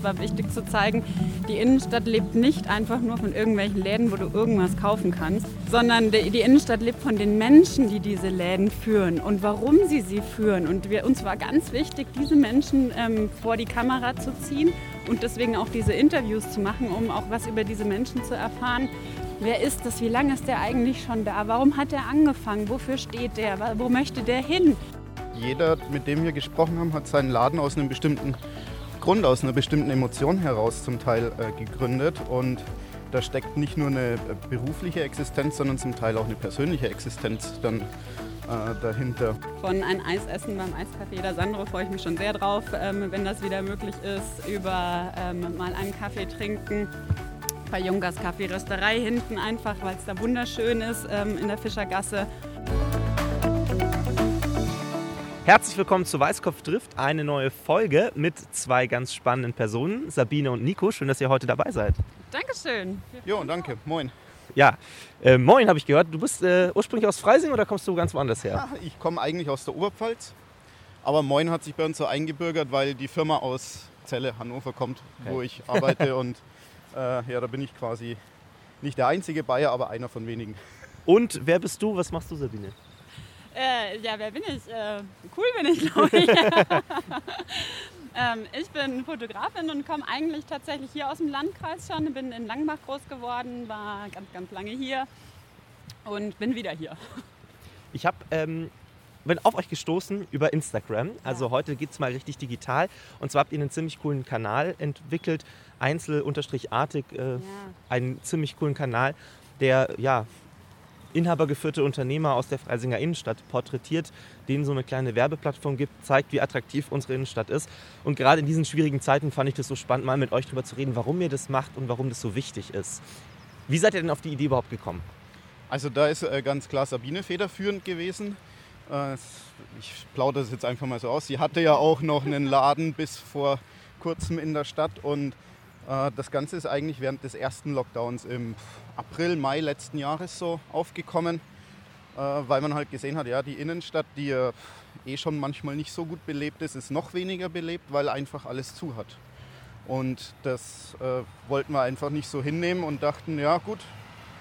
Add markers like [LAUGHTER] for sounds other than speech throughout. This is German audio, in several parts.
uns war wichtig zu zeigen, die Innenstadt lebt nicht einfach nur von irgendwelchen Läden, wo du irgendwas kaufen kannst, sondern die, die Innenstadt lebt von den Menschen, die diese Läden führen und warum sie sie führen. Und wir, uns war ganz wichtig, diese Menschen ähm, vor die Kamera zu ziehen und deswegen auch diese Interviews zu machen, um auch was über diese Menschen zu erfahren. Wer ist das? Wie lange ist der eigentlich schon da? Warum hat er angefangen? Wofür steht der? Wo möchte der hin? Jeder, mit dem wir gesprochen haben, hat seinen Laden aus einem bestimmten Grund, aus einer bestimmten Emotion heraus zum Teil äh, gegründet. Und da steckt nicht nur eine äh, berufliche Existenz, sondern zum Teil auch eine persönliche Existenz dann äh, dahinter. Von ein Eis essen beim Eiscafé der Sandro freue ich mich schon sehr drauf, ähm, wenn das wieder möglich ist, über ähm, mal einen Kaffee trinken. Bei Jungas Kaffee Rösterei hinten einfach, weil es da wunderschön ist ähm, in der Fischergasse. Herzlich willkommen zu Weißkopf trifft, eine neue Folge mit zwei ganz spannenden Personen, Sabine und Nico. Schön, dass ihr heute dabei seid. Dankeschön. Jo, danke. Moin. Ja, äh, moin habe ich gehört. Du bist äh, ursprünglich aus Freising oder kommst du ganz woanders her? Ja, ich komme eigentlich aus der Oberpfalz. Aber Moin hat sich bei uns so eingebürgert, weil die Firma aus Celle, Hannover kommt, okay. wo ich arbeite. [LAUGHS] und äh, ja, da bin ich quasi nicht der einzige Bayer, aber einer von wenigen. Und wer bist du? Was machst du, Sabine? Äh, ja, wer bin ich? Äh, cool bin ich, glaube ich. [LAUGHS] ähm, ich bin Fotografin und komme eigentlich tatsächlich hier aus dem Landkreis schon. Bin in Langbach groß geworden, war ganz, ganz lange hier und bin wieder hier. Ich habe ähm, bin auf euch gestoßen über Instagram. Also ja. heute geht es mal richtig digital. Und zwar habt ihr einen ziemlich coolen Kanal entwickelt, Einzel-Artig, äh, ja. einen ziemlich coolen Kanal, der ja inhabergeführte Unternehmer aus der Freisinger Innenstadt porträtiert, denen so eine kleine Werbeplattform gibt, zeigt, wie attraktiv unsere Innenstadt ist. Und gerade in diesen schwierigen Zeiten fand ich das so spannend, mal mit euch darüber zu reden, warum ihr das macht und warum das so wichtig ist. Wie seid ihr denn auf die Idee überhaupt gekommen? Also da ist äh, ganz klar Sabine federführend gewesen. Äh, ich plaudere das jetzt einfach mal so aus. Sie hatte ja auch noch einen Laden bis vor kurzem in der Stadt und das Ganze ist eigentlich während des ersten Lockdowns im April, Mai letzten Jahres so aufgekommen, äh, weil man halt gesehen hat, ja, die Innenstadt, die eh schon manchmal nicht so gut belebt ist, ist noch weniger belebt, weil einfach alles zu hat. Und das äh, wollten wir einfach nicht so hinnehmen und dachten, ja gut,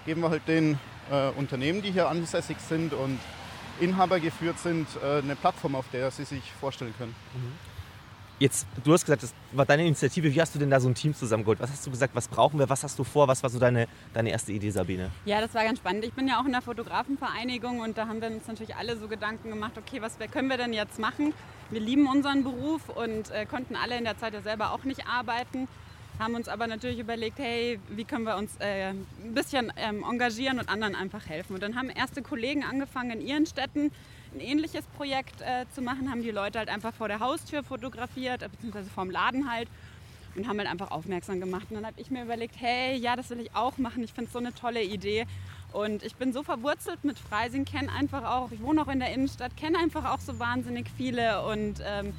geben wir halt den äh, Unternehmen, die hier ansässig sind und Inhaber geführt sind, äh, eine Plattform, auf der sie sich vorstellen können. Mhm. Jetzt, du hast gesagt, das war deine Initiative. Wie hast du denn da so ein Team zusammengeholt? Was hast du gesagt, was brauchen wir? Was hast du vor? Was war so deine, deine erste Idee, Sabine? Ja, das war ganz spannend. Ich bin ja auch in der Fotografenvereinigung und da haben wir uns natürlich alle so Gedanken gemacht, okay, was können wir denn jetzt machen? Wir lieben unseren Beruf und äh, konnten alle in der Zeit ja selber auch nicht arbeiten haben uns aber natürlich überlegt, hey, wie können wir uns äh, ein bisschen ähm, engagieren und anderen einfach helfen. Und dann haben erste Kollegen angefangen in ihren Städten ein ähnliches Projekt äh, zu machen, haben die Leute halt einfach vor der Haustür fotografiert, äh, beziehungsweise vorm Laden halt und haben halt einfach aufmerksam gemacht. Und dann habe ich mir überlegt, hey, ja, das will ich auch machen. Ich finde es so eine tolle Idee. Und ich bin so verwurzelt mit Freising, kenne einfach auch, ich wohne auch in der Innenstadt, kenne einfach auch so wahnsinnig viele und ähm,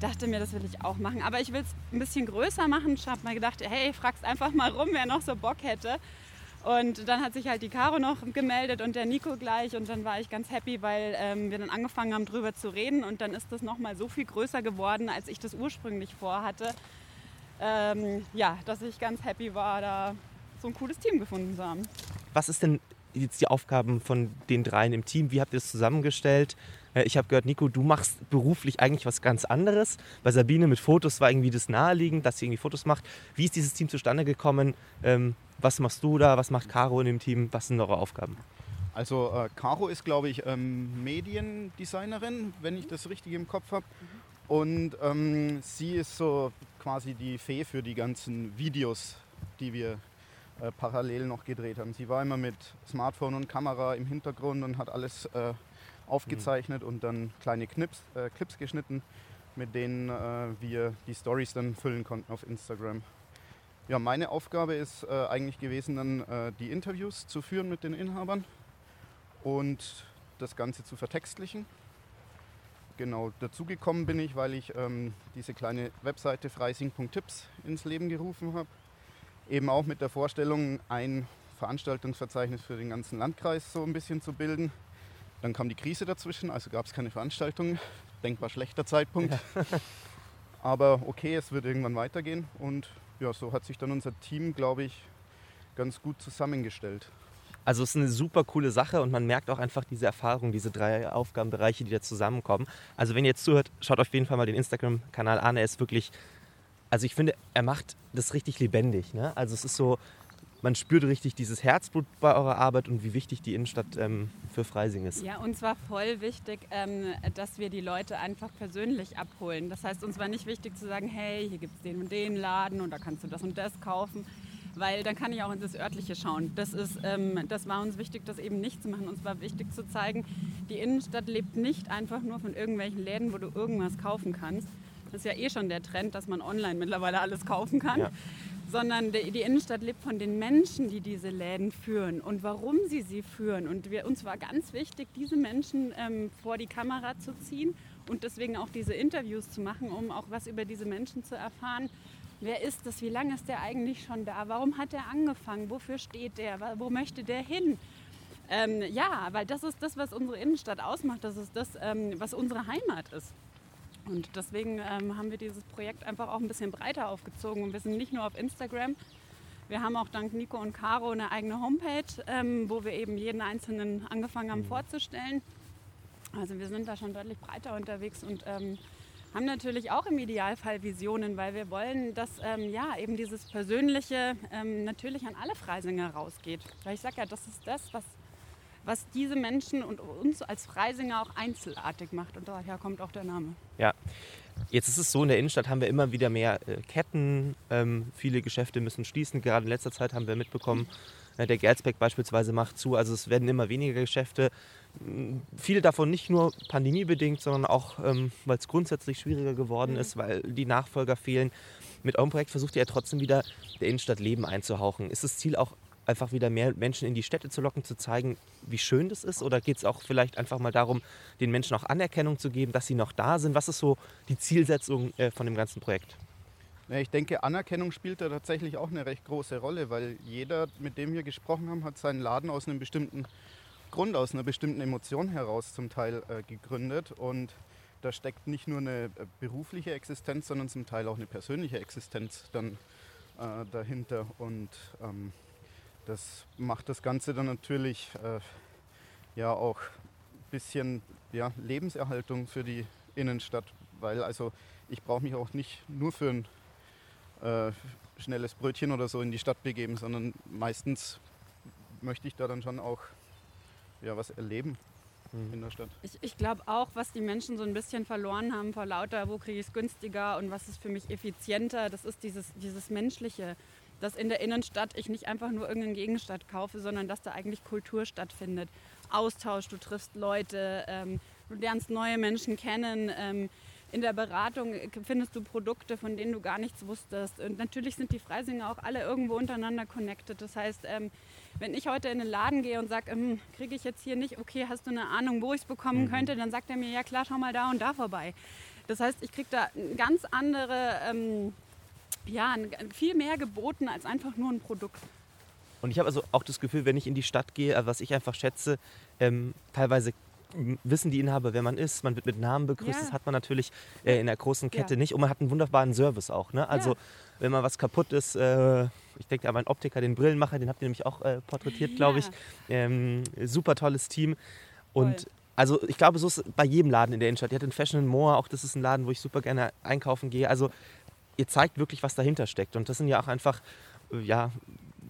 dachte mir, das will ich auch machen. Aber ich will es ein bisschen größer machen. Ich habe mir gedacht, hey, fragst einfach mal rum, wer noch so Bock hätte. Und dann hat sich halt die Caro noch gemeldet und der Nico gleich. Und dann war ich ganz happy, weil ähm, wir dann angefangen haben, drüber zu reden. Und dann ist das nochmal so viel größer geworden, als ich das ursprünglich vorhatte. Ähm, ja, dass ich ganz happy war, da so ein cooles Team gefunden zu haben. Was ist denn jetzt die Aufgaben von den dreien im Team? Wie habt ihr das zusammengestellt? Äh, ich habe gehört, Nico, du machst beruflich eigentlich was ganz anderes. Bei Sabine mit Fotos war irgendwie das naheliegend, dass sie irgendwie Fotos macht. Wie ist dieses Team zustande gekommen? Ähm, was machst du da? Was macht Caro in dem Team? Was sind eure Aufgaben? Also äh, Caro ist, glaube ich, ähm, Mediendesignerin, wenn ich das richtig im Kopf habe. Und ähm, sie ist so quasi die Fee für die ganzen Videos, die wir äh, parallel noch gedreht haben. Sie war immer mit Smartphone und Kamera im Hintergrund und hat alles äh, aufgezeichnet mhm. und dann kleine Knips, äh, Clips geschnitten, mit denen äh, wir die Stories dann füllen konnten auf Instagram. Ja, meine Aufgabe ist äh, eigentlich gewesen, dann äh, die Interviews zu führen mit den Inhabern und das Ganze zu vertextlichen. Genau, dazugekommen bin ich, weil ich ähm, diese kleine Webseite freising.tipps ins Leben gerufen habe. Eben auch mit der Vorstellung, ein Veranstaltungsverzeichnis für den ganzen Landkreis so ein bisschen zu bilden. Dann kam die Krise dazwischen, also gab es keine Veranstaltung. Denkbar schlechter Zeitpunkt. Ja. [LAUGHS] Aber okay, es wird irgendwann weitergehen und ja, so hat sich dann unser Team, glaube ich, ganz gut zusammengestellt. Also es ist eine super coole Sache und man merkt auch einfach diese Erfahrung, diese drei Aufgabenbereiche, die da zusammenkommen. Also wenn ihr jetzt zuhört, schaut auf jeden Fall mal den Instagram-Kanal an. Er ist wirklich, also ich finde, er macht das richtig lebendig. Ne? Also es ist so, man spürt richtig dieses Herzblut bei eurer Arbeit und wie wichtig die Innenstadt ähm, für Freising ist. Ja, uns war voll wichtig, ähm, dass wir die Leute einfach persönlich abholen. Das heißt, uns war nicht wichtig zu sagen, hey, hier gibt es den und den Laden und da kannst du das und das kaufen, weil dann kann ich auch in das örtliche schauen. Das, ist, ähm, das war uns wichtig, das eben nicht zu machen. Uns war wichtig zu zeigen, die Innenstadt lebt nicht einfach nur von irgendwelchen Läden, wo du irgendwas kaufen kannst. Das ist ja eh schon der Trend, dass man online mittlerweile alles kaufen kann. Ja sondern die, Innenstadt lebt von den Menschen, die diese Läden führen und warum sie sie führen. Und wir, uns war ganz wichtig, diese Menschen ähm, vor die Kamera zu ziehen und deswegen auch diese Interviews zu machen, um auch was über diese Menschen zu erfahren. Wer ist das? Wie lange ist der eigentlich schon da? Warum hat er angefangen? Wofür steht der? Wo möchte der hin? Ähm, ja, weil das ist das, was unsere Innenstadt ausmacht. Das ist das, ähm, was unsere Heimat ist. Und deswegen ähm, haben wir dieses Projekt einfach auch ein bisschen breiter aufgezogen. Und wir sind nicht nur auf Instagram. Wir haben auch dank Nico und Caro eine eigene Homepage, ähm, wo wir eben jeden Einzelnen angefangen haben mhm. vorzustellen. Also wir sind da schon deutlich breiter unterwegs und ähm, haben natürlich auch im Idealfall Visionen, weil wir wollen, dass ähm, ja eben dieses Persönliche ähm, natürlich an alle Freisinger rausgeht. Weil ich sage ja, das ist das, was was diese Menschen und uns als Freisinger auch einzelartig macht. Und daher kommt auch der Name. Ja. Jetzt ist es so, in der Innenstadt haben wir immer wieder mehr äh, Ketten. Ähm, viele Geschäfte müssen schließen. Gerade in letzter Zeit haben wir mitbekommen, äh, der Gerzbeck beispielsweise macht zu. Also es werden immer weniger Geschäfte. Viele davon nicht nur pandemiebedingt, sondern auch, ähm, weil es grundsätzlich schwieriger geworden mhm. ist, weil die Nachfolger fehlen. Mit eurem Projekt versucht ihr ja trotzdem wieder der Innenstadt Leben einzuhauchen. Ist das Ziel auch einfach wieder mehr Menschen in die Städte zu locken, zu zeigen, wie schön das ist? Oder geht es auch vielleicht einfach mal darum, den Menschen auch Anerkennung zu geben, dass sie noch da sind? Was ist so die Zielsetzung äh, von dem ganzen Projekt? ich denke, Anerkennung spielt da tatsächlich auch eine recht große Rolle, weil jeder, mit dem wir gesprochen haben, hat seinen Laden aus einem bestimmten Grund, aus einer bestimmten Emotion heraus zum Teil äh, gegründet. Und da steckt nicht nur eine äh, berufliche Existenz, sondern zum Teil auch eine persönliche Existenz dann äh, dahinter. Und ähm, das macht das Ganze dann natürlich äh, ja auch ein bisschen ja, Lebenserhaltung für die Innenstadt, weil also ich brauche mich auch nicht nur für ein äh, schnelles Brötchen oder so in die Stadt begeben, sondern meistens möchte ich da dann schon auch ja, was erleben mhm. in der Stadt. Ich, ich glaube auch, was die Menschen so ein bisschen verloren haben vor lauter, wo kriege ich es günstiger und was ist für mich effizienter, das ist dieses, dieses Menschliche dass in der Innenstadt ich nicht einfach nur irgendeinen Gegenstand kaufe, sondern dass da eigentlich Kultur stattfindet. Austausch, du triffst Leute, ähm, du lernst neue Menschen kennen. Ähm, in der Beratung findest du Produkte, von denen du gar nichts wusstest. Und natürlich sind die Freisinger auch alle irgendwo untereinander connected. Das heißt, ähm, wenn ich heute in den Laden gehe und sage, ähm, kriege ich jetzt hier nicht, okay, hast du eine Ahnung, wo ich es bekommen mhm. könnte, dann sagt er mir, ja klar, schau mal da und da vorbei. Das heißt, ich kriege da ganz andere ähm, ja, viel mehr geboten als einfach nur ein Produkt. Und ich habe also auch das Gefühl, wenn ich in die Stadt gehe, äh, was ich einfach schätze, ähm, teilweise wissen die Inhaber, wer man ist. Man wird mit Namen begrüßt. Ja. Das hat man natürlich äh, in der großen Kette ja. nicht. Und man hat einen wunderbaren Service auch. Ne? Also, ja. wenn mal was kaputt ist, äh, ich denke an meinen Optiker, den Brillenmacher, den habt ihr nämlich auch äh, porträtiert, glaube ich. Ähm, super tolles Team. Und Voll. also, ich glaube, so ist es bei jedem Laden in der Innenstadt. Ihr habt den Fashion Moor, auch das ist ein Laden, wo ich super gerne einkaufen gehe. Also, ihr zeigt wirklich, was dahinter steckt. Und das sind ja auch einfach äh, ja,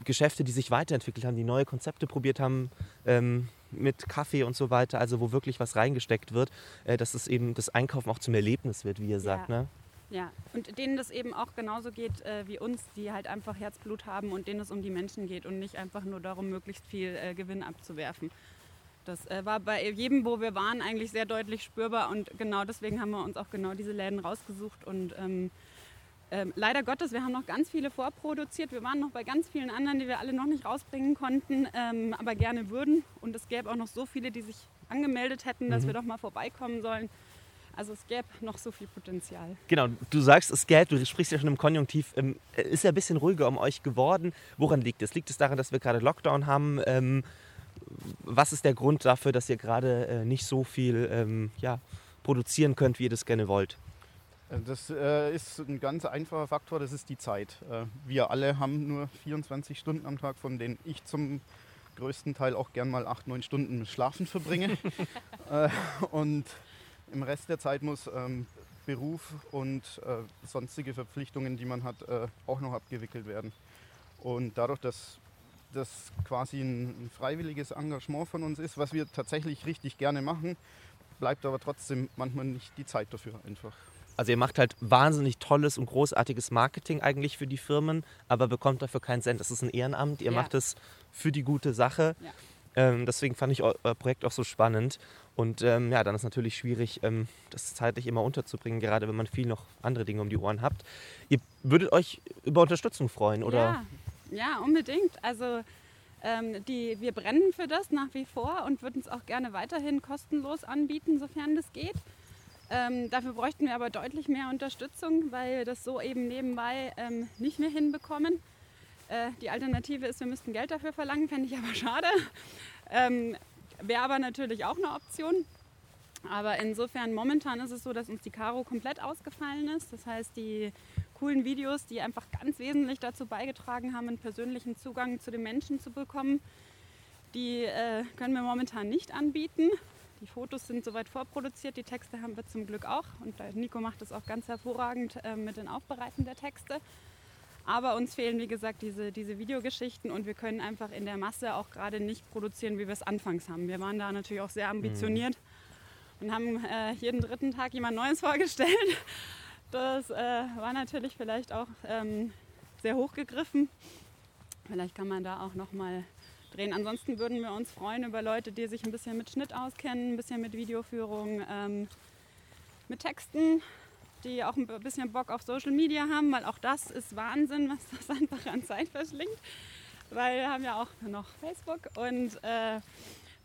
Geschäfte, die sich weiterentwickelt haben, die neue Konzepte probiert haben ähm, mit Kaffee und so weiter, also wo wirklich was reingesteckt wird, äh, dass es eben das Einkaufen auch zum Erlebnis wird, wie ihr sagt. Ja. Ne? Ja, und denen das eben auch genauso geht äh, wie uns, die halt einfach Herzblut haben und denen es um die Menschen geht und nicht einfach nur darum, möglichst viel äh, Gewinn abzuwerfen. Das äh, war bei jedem, wo wir waren, eigentlich sehr deutlich spürbar und genau deswegen haben wir uns auch genau diese Läden rausgesucht und ähm, ähm, leider Gottes, wir haben noch ganz viele vorproduziert. Wir waren noch bei ganz vielen anderen, die wir alle noch nicht rausbringen konnten, ähm, aber gerne würden. Und es gäbe auch noch so viele, die sich angemeldet hätten, dass mhm. wir doch mal vorbeikommen sollen. Also es gäbe noch so viel Potenzial. Genau, du sagst, es gäbe, du sprichst ja schon im Konjunktiv, ähm, ist ja ein bisschen ruhiger um euch geworden. Woran liegt es? Liegt es daran, dass wir gerade Lockdown haben? Ähm, was ist der Grund dafür, dass ihr gerade äh, nicht so viel ähm, ja, produzieren könnt, wie ihr das gerne wollt? Das äh, ist ein ganz einfacher Faktor, das ist die Zeit. Äh, wir alle haben nur 24 Stunden am Tag, von denen ich zum größten Teil auch gern mal 8, 9 Stunden schlafen verbringe. [LAUGHS] äh, und im Rest der Zeit muss ähm, Beruf und äh, sonstige Verpflichtungen, die man hat, äh, auch noch abgewickelt werden. Und dadurch, dass das quasi ein freiwilliges Engagement von uns ist, was wir tatsächlich richtig gerne machen, bleibt aber trotzdem manchmal nicht die Zeit dafür einfach. Also ihr macht halt wahnsinnig tolles und großartiges Marketing eigentlich für die Firmen, aber bekommt dafür keinen Cent. Das ist ein Ehrenamt, ihr ja. macht es für die gute Sache. Ja. Ähm, deswegen fand ich euer Projekt auch so spannend. Und ähm, ja, dann ist natürlich schwierig, ähm, das zeitlich immer unterzubringen, gerade wenn man viel noch andere Dinge um die Ohren habt. Ihr würdet euch über Unterstützung freuen, oder? Ja, ja unbedingt. Also ähm, die, wir brennen für das nach wie vor und würden es auch gerne weiterhin kostenlos anbieten, sofern das geht. Ähm, dafür bräuchten wir aber deutlich mehr Unterstützung, weil wir das so eben nebenbei ähm, nicht mehr hinbekommen. Äh, die Alternative ist, wir müssten Geld dafür verlangen, fände ich aber schade. Ähm, Wäre aber natürlich auch eine Option. Aber insofern, momentan ist es so, dass uns die Karo komplett ausgefallen ist. Das heißt, die coolen Videos, die einfach ganz wesentlich dazu beigetragen haben, einen persönlichen Zugang zu den Menschen zu bekommen, die äh, können wir momentan nicht anbieten. Die Fotos sind soweit vorproduziert, die Texte haben wir zum Glück auch. Und Nico macht das auch ganz hervorragend äh, mit den Aufbereiten der Texte. Aber uns fehlen, wie gesagt, diese, diese Videogeschichten und wir können einfach in der Masse auch gerade nicht produzieren, wie wir es anfangs haben. Wir waren da natürlich auch sehr ambitioniert mhm. und haben äh, jeden dritten Tag jemand Neues [LAUGHS] vorgestellt. Das äh, war natürlich vielleicht auch ähm, sehr hochgegriffen. Vielleicht kann man da auch noch mal drehen. Ansonsten würden wir uns freuen über Leute, die sich ein bisschen mit Schnitt auskennen, ein bisschen mit Videoführung, ähm, mit Texten, die auch ein bisschen Bock auf Social Media haben, weil auch das ist Wahnsinn, was [LAUGHS] das einfach an Zeit verschlingt. Weil wir haben ja auch noch Facebook und äh,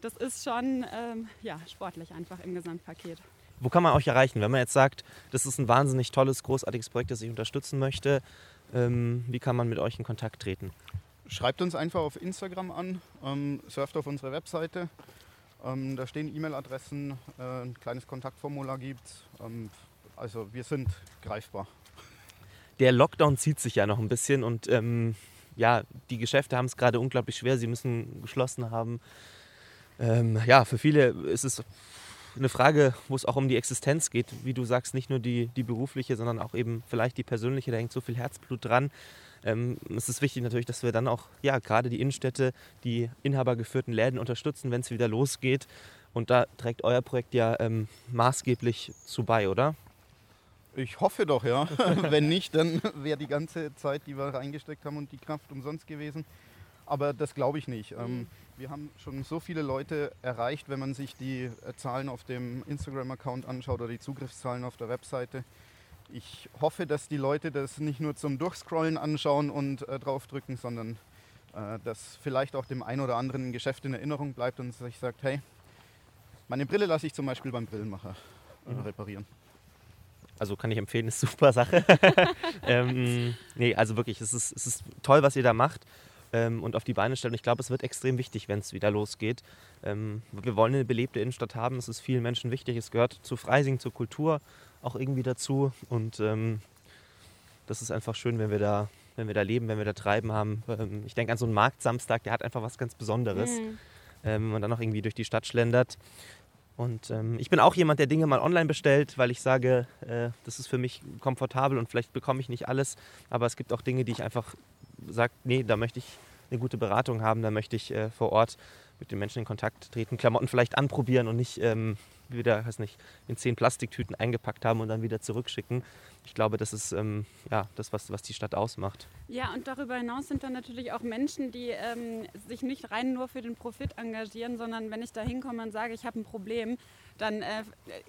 das ist schon ähm, ja, sportlich einfach im Gesamtpaket. Wo kann man euch erreichen, wenn man jetzt sagt, das ist ein wahnsinnig tolles, großartiges Projekt, das ich unterstützen möchte? Ähm, wie kann man mit euch in Kontakt treten? Schreibt uns einfach auf Instagram an, ähm, surft auf unsere Webseite. Ähm, da stehen E-Mail-Adressen, äh, ein kleines Kontaktformular gibt es. Ähm, also wir sind greifbar. Der Lockdown zieht sich ja noch ein bisschen und ähm, ja, die Geschäfte haben es gerade unglaublich schwer. Sie müssen geschlossen haben. Ähm, ja, für viele ist es eine Frage, wo es auch um die Existenz geht. Wie du sagst, nicht nur die, die berufliche, sondern auch eben vielleicht die persönliche. Da hängt so viel Herzblut dran. Ähm, es ist wichtig natürlich, dass wir dann auch, ja, gerade die Innenstädte, die inhabergeführten Läden unterstützen, wenn es wieder losgeht. Und da trägt euer Projekt ja ähm, maßgeblich zu bei, oder? Ich hoffe doch, ja. [LAUGHS] wenn nicht, dann [LAUGHS] wäre die ganze Zeit, die wir reingesteckt haben und die Kraft umsonst gewesen. Aber das glaube ich nicht. Ähm, wir haben schon so viele Leute erreicht, wenn man sich die äh, Zahlen auf dem Instagram-Account anschaut oder die Zugriffszahlen auf der Webseite ich hoffe, dass die Leute das nicht nur zum Durchscrollen anschauen und äh, draufdrücken, sondern äh, dass vielleicht auch dem einen oder anderen Geschäft in Erinnerung bleibt und sich sagt, hey, meine Brille lasse ich zum Beispiel beim Brillenmacher äh, mhm. reparieren. Also kann ich empfehlen, ist eine super Sache. [LAUGHS] ähm, nee, also wirklich, es ist, es ist toll, was ihr da macht ähm, und auf die Beine stellt. Und ich glaube, es wird extrem wichtig, wenn es wieder losgeht. Ähm, wir wollen eine belebte Innenstadt haben. Es ist vielen Menschen wichtig. Es gehört zu Freising, zur Kultur auch irgendwie dazu. Und ähm, das ist einfach schön, wenn wir da, wenn wir da leben, wenn wir da treiben haben. Ähm, ich denke an so einen Marktsamstag, der hat einfach was ganz Besonderes. Mhm. Ähm, wenn man dann auch irgendwie durch die Stadt schlendert. Und ähm, ich bin auch jemand, der Dinge mal online bestellt, weil ich sage, äh, das ist für mich komfortabel und vielleicht bekomme ich nicht alles. Aber es gibt auch Dinge, die ich einfach sage, nee, da möchte ich eine gute Beratung haben, da möchte ich äh, vor Ort mit den Menschen in Kontakt treten, Klamotten vielleicht anprobieren und nicht ähm, wieder, weiß nicht, in zehn Plastiktüten eingepackt haben und dann wieder zurückschicken. Ich glaube, das ist ähm, ja, das, was, was die Stadt ausmacht. Ja, und darüber hinaus sind dann natürlich auch Menschen, die ähm, sich nicht rein nur für den Profit engagieren, sondern wenn ich da hinkomme und sage, ich habe ein Problem, dann äh,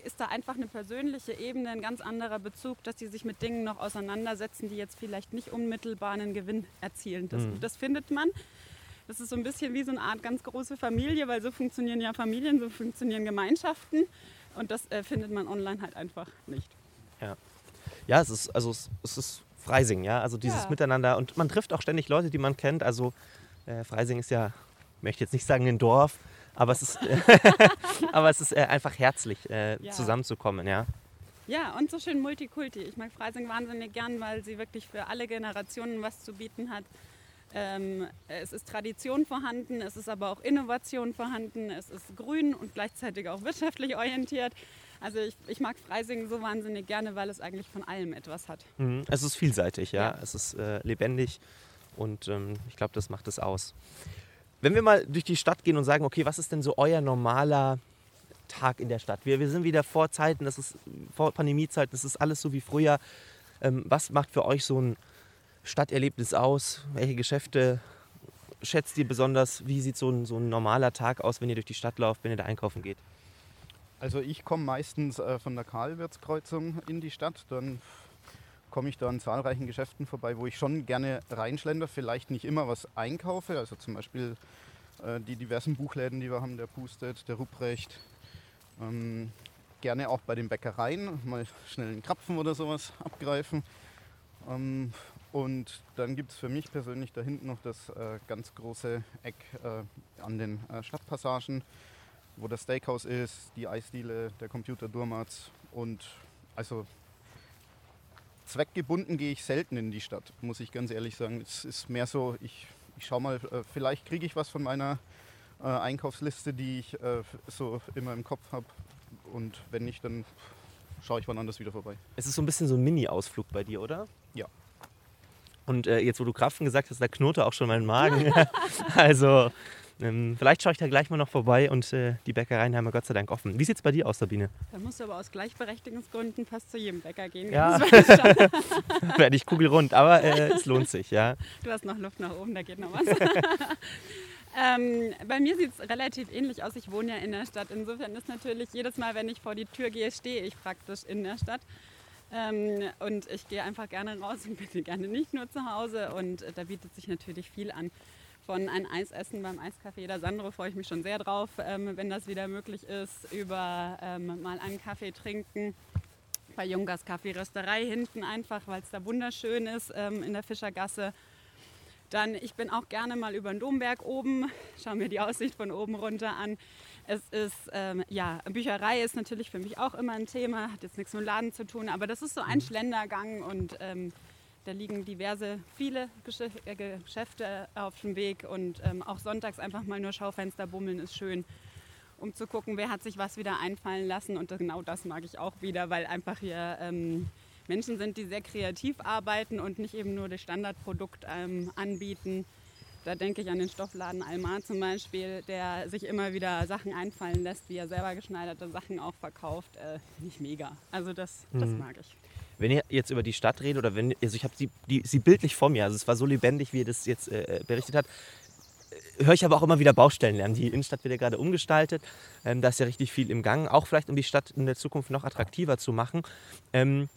ist da einfach eine persönliche Ebene, ein ganz anderer Bezug, dass die sich mit Dingen noch auseinandersetzen, die jetzt vielleicht nicht unmittelbar einen Gewinn erzielen. Das, mhm. das findet man. Das ist so ein bisschen wie so eine Art ganz große Familie, weil so funktionieren ja Familien, so funktionieren Gemeinschaften. Und das äh, findet man online halt einfach nicht. Ja, ja es ist, also es, es ist Freising, ja, also dieses ja. Miteinander. Und man trifft auch ständig Leute, die man kennt. Also äh, Freising ist ja, ich möchte jetzt nicht sagen ein Dorf, aber es ist, [LAUGHS] [LAUGHS] aber es ist äh, einfach herzlich, äh, ja. zusammenzukommen, ja. Ja, und so schön Multikulti. Ich mag Freising wahnsinnig gern, weil sie wirklich für alle Generationen was zu bieten hat. Ähm, es ist Tradition vorhanden, es ist aber auch Innovation vorhanden, es ist grün und gleichzeitig auch wirtschaftlich orientiert. Also ich, ich mag Freising so wahnsinnig gerne, weil es eigentlich von allem etwas hat. Mhm. Es ist vielseitig, ja. ja. Es ist äh, lebendig und ähm, ich glaube, das macht es aus. Wenn wir mal durch die Stadt gehen und sagen, okay, was ist denn so euer normaler Tag in der Stadt? Wir, wir sind wieder vor Zeiten, das ist vor Pandemiezeiten, das ist alles so wie früher. Ähm, was macht für euch so ein Stadterlebnis aus? Welche Geschäfte schätzt ihr besonders? Wie sieht so ein, so ein normaler Tag aus, wenn ihr durch die Stadt lauft, wenn ihr da einkaufen geht? Also ich komme meistens äh, von der Karlwirtskreuzung in die Stadt. Dann komme ich da an zahlreichen Geschäften vorbei, wo ich schon gerne reinschlender, vielleicht nicht immer was einkaufe. Also zum Beispiel äh, die diversen Buchläden, die wir haben, der Pustet, der Rupprecht. Ähm, gerne auch bei den Bäckereien mal schnell einen Krapfen oder sowas abgreifen. Ähm, und dann gibt es für mich persönlich da hinten noch das äh, ganz große Eck äh, an den äh, Stadtpassagen, wo das Steakhouse ist, die Eisdiele, der Computer Durmaz und also zweckgebunden gehe ich selten in die Stadt, muss ich ganz ehrlich sagen. Es ist mehr so, ich, ich schaue mal, äh, vielleicht kriege ich was von meiner äh, Einkaufsliste, die ich äh, so immer im Kopf habe und wenn nicht, dann schaue ich wann anders wieder vorbei. Es ist so ein bisschen so ein Mini-Ausflug bei dir, oder? Ja. Und äh, jetzt, wo du Krapfen gesagt hast, da knurrte auch schon mein Magen. [LAUGHS] also ähm, vielleicht schaue ich da gleich mal noch vorbei und äh, die Bäckereien haben ja Gott sei Dank offen. Wie sieht es bei dir aus, Sabine? Da musst du aber aus Gleichberechtigungsgründen fast zu jedem Bäcker gehen. Ja, [LAUGHS] werde ich kugelrund, aber äh, es lohnt sich, ja. Du hast noch Luft nach oben, da geht noch was. [LAUGHS] ähm, bei mir sieht es relativ ähnlich aus. Ich wohne ja in der Stadt. Insofern ist natürlich jedes Mal, wenn ich vor die Tür gehe, stehe ich praktisch in der Stadt. Ähm, und ich gehe einfach gerne raus und [LAUGHS] bin gerne nicht nur zu Hause. Und äh, da bietet sich natürlich viel an. Von ein Eis essen beim Eiscafé der Sandro freue ich mich schon sehr drauf, ähm, wenn das wieder möglich ist. Über ähm, mal einen Kaffee trinken bei Jungers Kaffeerösterei hinten einfach, weil es da wunderschön ist ähm, in der Fischergasse. Dann, ich bin auch gerne mal über den Domberg oben, schaue mir die Aussicht von oben runter an. Es ist, ähm, ja, Bücherei ist natürlich für mich auch immer ein Thema, hat jetzt nichts mit Laden zu tun, aber das ist so ein mhm. Schlendergang und ähm, da liegen diverse, viele äh, Geschäfte auf dem Weg und ähm, auch sonntags einfach mal nur Schaufenster bummeln ist schön, um zu gucken, wer hat sich was wieder einfallen lassen und genau das mag ich auch wieder, weil einfach hier ähm, Menschen sind, die sehr kreativ arbeiten und nicht eben nur das Standardprodukt ähm, anbieten da denke ich an den Stoffladen Almar zum Beispiel, der sich immer wieder Sachen einfallen lässt, wie er selber geschneiderte Sachen auch verkauft. Äh, Finde ich mega. Also das, das mhm. mag ich. Wenn ihr jetzt über die Stadt redet oder wenn, also ich habe sie, sie bildlich vor mir, also es war so lebendig, wie ihr das jetzt äh, berichtet habt, äh, höre ich aber auch immer wieder Baustellen lernen. Die Innenstadt wird ja gerade umgestaltet. Ähm, da ist ja richtig viel im Gang, auch vielleicht um die Stadt in der Zukunft noch attraktiver zu machen. Ähm,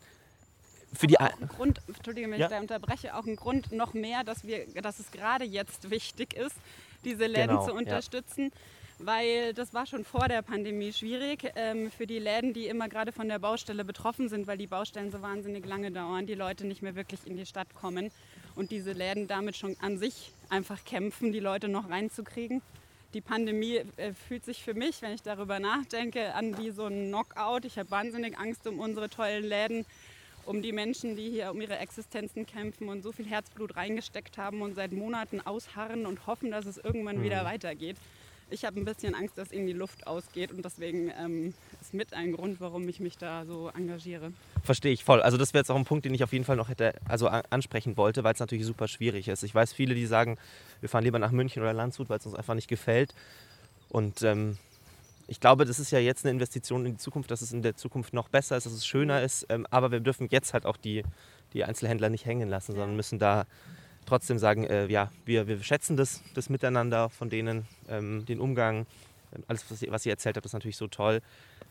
für die auch ein Grund, Entschuldige, wenn ja. ich da unterbreche, auch ein Grund noch mehr, dass, wir, dass es gerade jetzt wichtig ist, diese Läden genau, zu unterstützen. Ja. Weil das war schon vor der Pandemie schwierig ähm, für die Läden, die immer gerade von der Baustelle betroffen sind, weil die Baustellen so wahnsinnig lange dauern, die Leute nicht mehr wirklich in die Stadt kommen und diese Läden damit schon an sich einfach kämpfen, die Leute noch reinzukriegen die Pandemie äh, fühlt sich für mich, wenn ich darüber nachdenke, an wie so ein Knockout. Ich habe wahnsinnig Angst um unsere tollen Läden, um die Menschen, die hier um ihre Existenzen kämpfen und so viel Herzblut reingesteckt haben und seit Monaten ausharren und hoffen, dass es irgendwann mhm. wieder weitergeht. Ich habe ein bisschen Angst, dass ihnen die Luft ausgeht und deswegen ähm, ist mit ein Grund, warum ich mich da so engagiere. Verstehe ich voll. Also das wäre jetzt auch ein Punkt, den ich auf jeden Fall noch hätte also ansprechen wollte, weil es natürlich super schwierig ist. Ich weiß viele, die sagen, wir fahren lieber nach München oder Landshut, weil es uns einfach nicht gefällt. Und ähm, ich glaube, das ist ja jetzt eine Investition in die Zukunft, dass es in der Zukunft noch besser ist, dass es schöner ist. Ähm, aber wir dürfen jetzt halt auch die, die Einzelhändler nicht hängen lassen, sondern müssen da trotzdem sagen, äh, ja, wir, wir schätzen das, das Miteinander von denen, ähm, den Umgang. Ähm, alles, was ihr, was ihr erzählt habt, ist natürlich so toll.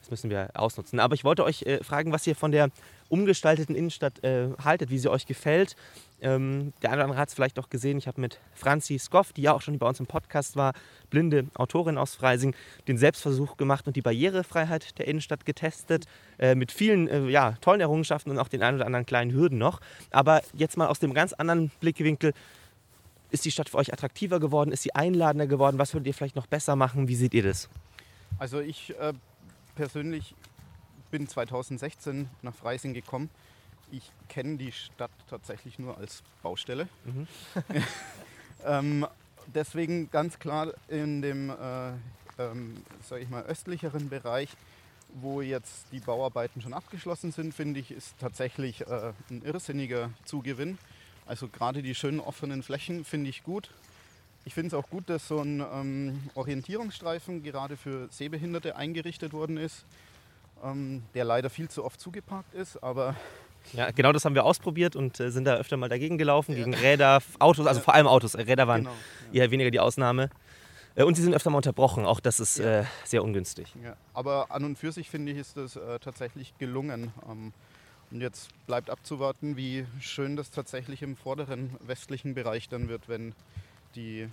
Das müssen wir ausnutzen. Aber ich wollte euch äh, fragen, was ihr von der umgestalteten Innenstadt äh, haltet, wie sie euch gefällt. Ähm, der eine oder andere hat es vielleicht auch gesehen. Ich habe mit Franzi Skoff, die ja auch schon bei uns im Podcast war, blinde Autorin aus Freising, den Selbstversuch gemacht und die Barrierefreiheit der Innenstadt getestet. Äh, mit vielen äh, ja, tollen Errungenschaften und auch den ein oder anderen kleinen Hürden noch. Aber jetzt mal aus dem ganz anderen Blickwinkel. Ist die Stadt für euch attraktiver geworden? Ist sie einladender geworden? Was würdet ihr vielleicht noch besser machen? Wie seht ihr das? Also ich äh, persönlich bin 2016 nach Freising gekommen. Ich kenne die Stadt tatsächlich nur als Baustelle. Mhm. [LAUGHS] ähm, deswegen ganz klar in dem äh, ähm, sag ich mal, östlicheren Bereich, wo jetzt die Bauarbeiten schon abgeschlossen sind, finde ich, ist tatsächlich äh, ein irrsinniger Zugewinn. Also gerade die schönen offenen Flächen finde ich gut. Ich finde es auch gut, dass so ein ähm, Orientierungsstreifen gerade für Sehbehinderte eingerichtet worden ist, ähm, der leider viel zu oft zugeparkt ist, aber ja, genau das haben wir ausprobiert und äh, sind da öfter mal dagegen gelaufen, ja. gegen Räder, Autos, also vor allem Autos. Räder waren genau, ja. eher weniger die Ausnahme. Äh, und sie sind öfter mal unterbrochen, auch das ist ja. äh, sehr ungünstig. Ja. Aber an und für sich finde ich, ist das äh, tatsächlich gelungen. Ähm, und jetzt bleibt abzuwarten, wie schön das tatsächlich im vorderen westlichen Bereich dann wird, wenn die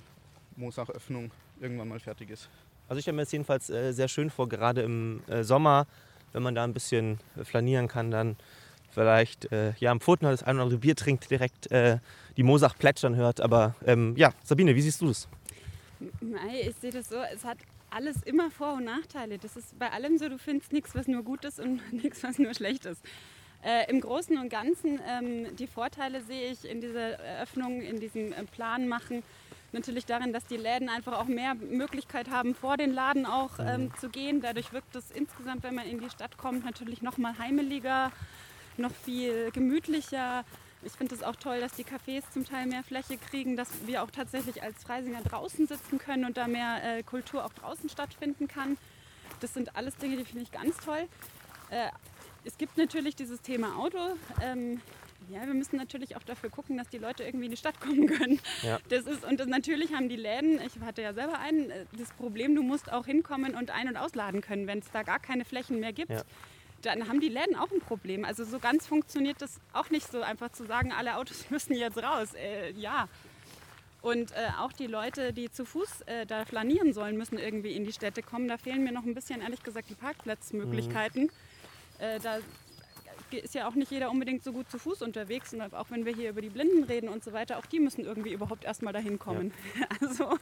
Moosach-Öffnung irgendwann mal fertig ist. Also ich stelle mir das jedenfalls äh, sehr schön vor, gerade im äh, Sommer, wenn man da ein bisschen flanieren kann, dann vielleicht äh, ja, am Pfoten das ein oder andere Bier trinkt, direkt äh, die Moosach plätschern hört. Aber ähm, ja, Sabine, wie siehst du das? Ich sehe das so, es hat alles immer Vor- und Nachteile. Das ist bei allem so, du findest nichts, was nur gut ist und [LAUGHS] nichts, was nur schlecht ist. Äh, Im Großen und Ganzen, ähm, die Vorteile sehe ich in dieser Eröffnung, in diesem äh, Plan machen, natürlich darin, dass die Läden einfach auch mehr Möglichkeit haben, vor den Laden auch ähm, mhm. zu gehen. Dadurch wirkt es insgesamt, wenn man in die Stadt kommt, natürlich noch mal heimeliger, noch viel gemütlicher. Ich finde es auch toll, dass die Cafés zum Teil mehr Fläche kriegen, dass wir auch tatsächlich als Freisinger draußen sitzen können und da mehr äh, Kultur auch draußen stattfinden kann. Das sind alles Dinge, die finde ich ganz toll. Äh, es gibt natürlich dieses Thema Auto. Ähm, ja, wir müssen natürlich auch dafür gucken, dass die Leute irgendwie in die Stadt [LAUGHS] kommen können. Ja. Das ist, und das, natürlich haben die Läden, ich hatte ja selber einen, äh, das Problem, du musst auch hinkommen und ein- und ausladen können, wenn es da gar keine Flächen mehr gibt. Ja. Dann haben die Läden auch ein Problem. Also so ganz funktioniert das auch nicht so einfach zu sagen, alle Autos [LAUGHS] müssen jetzt raus. Äh, ja. Und äh, auch die Leute, die zu Fuß äh, da flanieren sollen, müssen irgendwie in die Städte kommen. Da fehlen mir noch ein bisschen, ehrlich gesagt, die Parkplatzmöglichkeiten. Mhm. Äh, da ist ja auch nicht jeder unbedingt so gut zu Fuß unterwegs. Und auch wenn wir hier über die Blinden reden und so weiter, auch die müssen irgendwie überhaupt erstmal dahin kommen. Ja. [LAUGHS] Also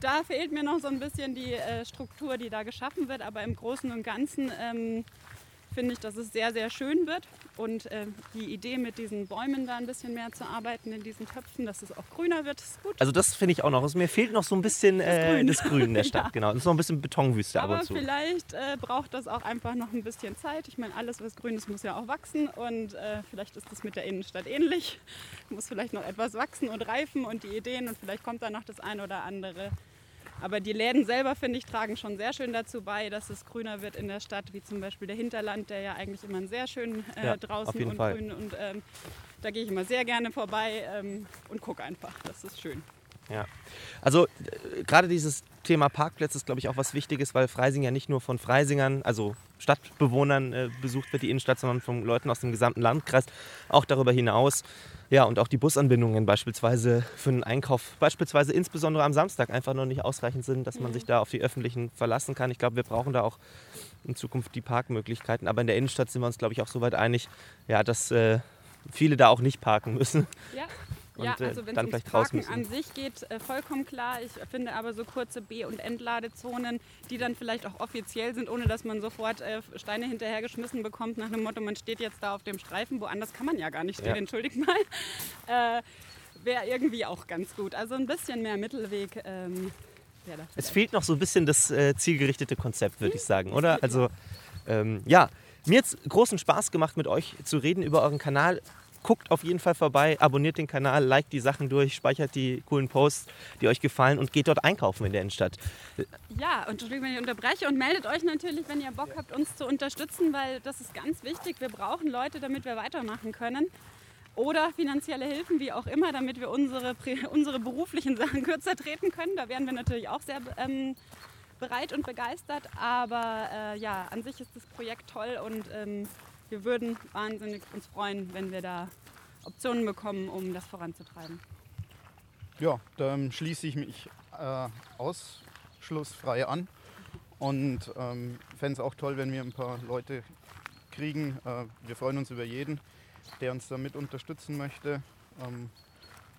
da fehlt mir noch so ein bisschen die äh, Struktur, die da geschaffen wird. Aber im Großen und Ganzen ähm, finde ich, dass es sehr, sehr schön wird. Und äh, die Idee mit diesen Bäumen da ein bisschen mehr zu arbeiten in diesen Töpfen, dass es auch grüner wird, ist gut. Also das finde ich auch noch. Also mir fehlt noch so ein bisschen das, äh, Grün. das Grün in der [LAUGHS] Stadt. ja. Genau, das ist noch ein bisschen Betonwüste Aber ab und zu. vielleicht äh, braucht das auch einfach noch ein bisschen Zeit. Ich meine, alles, was grün ist, muss ja auch wachsen. Und äh, vielleicht ist das mit der Innenstadt ähnlich. [LAUGHS] Muss vielleicht noch etwas wachsen und reifen und die Ideen und vielleicht kommt da noch das eine oder andere aber die Läden selber, finde ich, tragen schon sehr schön dazu bei, dass es grüner wird in der Stadt, wie zum Beispiel der Hinterland, der ja eigentlich immer ein sehr schön äh, ja, draußen und Fall. grün und ähm, da gehe ich immer sehr gerne vorbei ähm, und gucke einfach. Das ist schön. Ja, also äh, gerade dieses Thema Parkplätze ist, glaube ich, auch was Wichtiges, weil Freising ja nicht nur von Freisingern, also Stadtbewohnern äh, besucht wird, die Innenstadt, sondern von Leuten aus dem gesamten Landkreis, auch darüber hinaus. Ja, und auch die Busanbindungen beispielsweise für einen Einkauf, beispielsweise insbesondere am Samstag, einfach noch nicht ausreichend sind, dass man sich da auf die öffentlichen verlassen kann. Ich glaube, wir brauchen da auch in Zukunft die Parkmöglichkeiten. Aber in der Innenstadt sind wir uns, glaube ich, auch soweit einig, ja, dass äh, viele da auch nicht parken müssen. Ja, [LAUGHS] und ja, äh, also wenn es ums Parken an sich geht, äh, vollkommen klar. Ich finde aber so kurze B- und Entladezonen, die dann vielleicht auch offiziell sind, ohne dass man sofort äh, Steine hinterhergeschmissen bekommt, nach dem Motto, man steht jetzt da auf dem Streifen, woanders kann man ja gar nicht stehen, ja. entschuldigt mal, [LAUGHS] äh, wäre irgendwie auch ganz gut. Also ein bisschen mehr Mittelweg. Ähm, es fehlt noch so ein bisschen das äh, zielgerichtete Konzept, würde hm? ich sagen, oder? Also ähm, ja, mir hat es großen Spaß gemacht, mit euch zu reden über euren Kanal guckt auf jeden Fall vorbei, abonniert den Kanal, liked die Sachen durch, speichert die coolen Posts, die euch gefallen und geht dort einkaufen in der Innenstadt. Ja, und Entschuldigung, wenn ich unterbreche und meldet euch natürlich, wenn ihr Bock habt, uns zu unterstützen, weil das ist ganz wichtig. Wir brauchen Leute, damit wir weitermachen können. Oder finanzielle Hilfen, wie auch immer, damit wir unsere, [LAUGHS] unsere beruflichen Sachen kürzer treten können. Da wären wir natürlich auch sehr ähm, bereit und begeistert. Aber äh, ja, an sich ist das Projekt toll und ähm, wir würden wahnsinnig uns freuen, wenn wir da Optionen bekommen, um das voranzutreiben. Ja, dann schließe ich mich äh, ausschlussfrei an und ähm, fände es auch toll, wenn wir ein paar Leute kriegen. Äh, wir freuen uns über jeden, der uns damit unterstützen möchte. Ähm,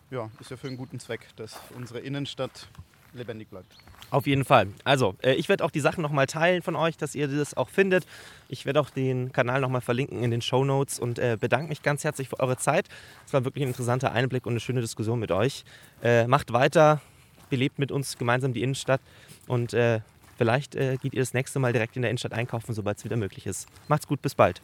ja, ist ja für einen guten Zweck, dass unsere Innenstadt lebendig bleibt. Auf jeden Fall. Also, äh, ich werde auch die Sachen nochmal teilen von euch, dass ihr das auch findet. Ich werde auch den Kanal nochmal verlinken in den Show Notes und äh, bedanke mich ganz herzlich für eure Zeit. Es war wirklich ein interessanter Einblick und eine schöne Diskussion mit euch. Äh, macht weiter, belebt mit uns gemeinsam die Innenstadt und vielleicht geht ihr das nächste Mal direkt in der Innenstadt einkaufen, sobald es wieder möglich ist. Macht's gut, bis bald.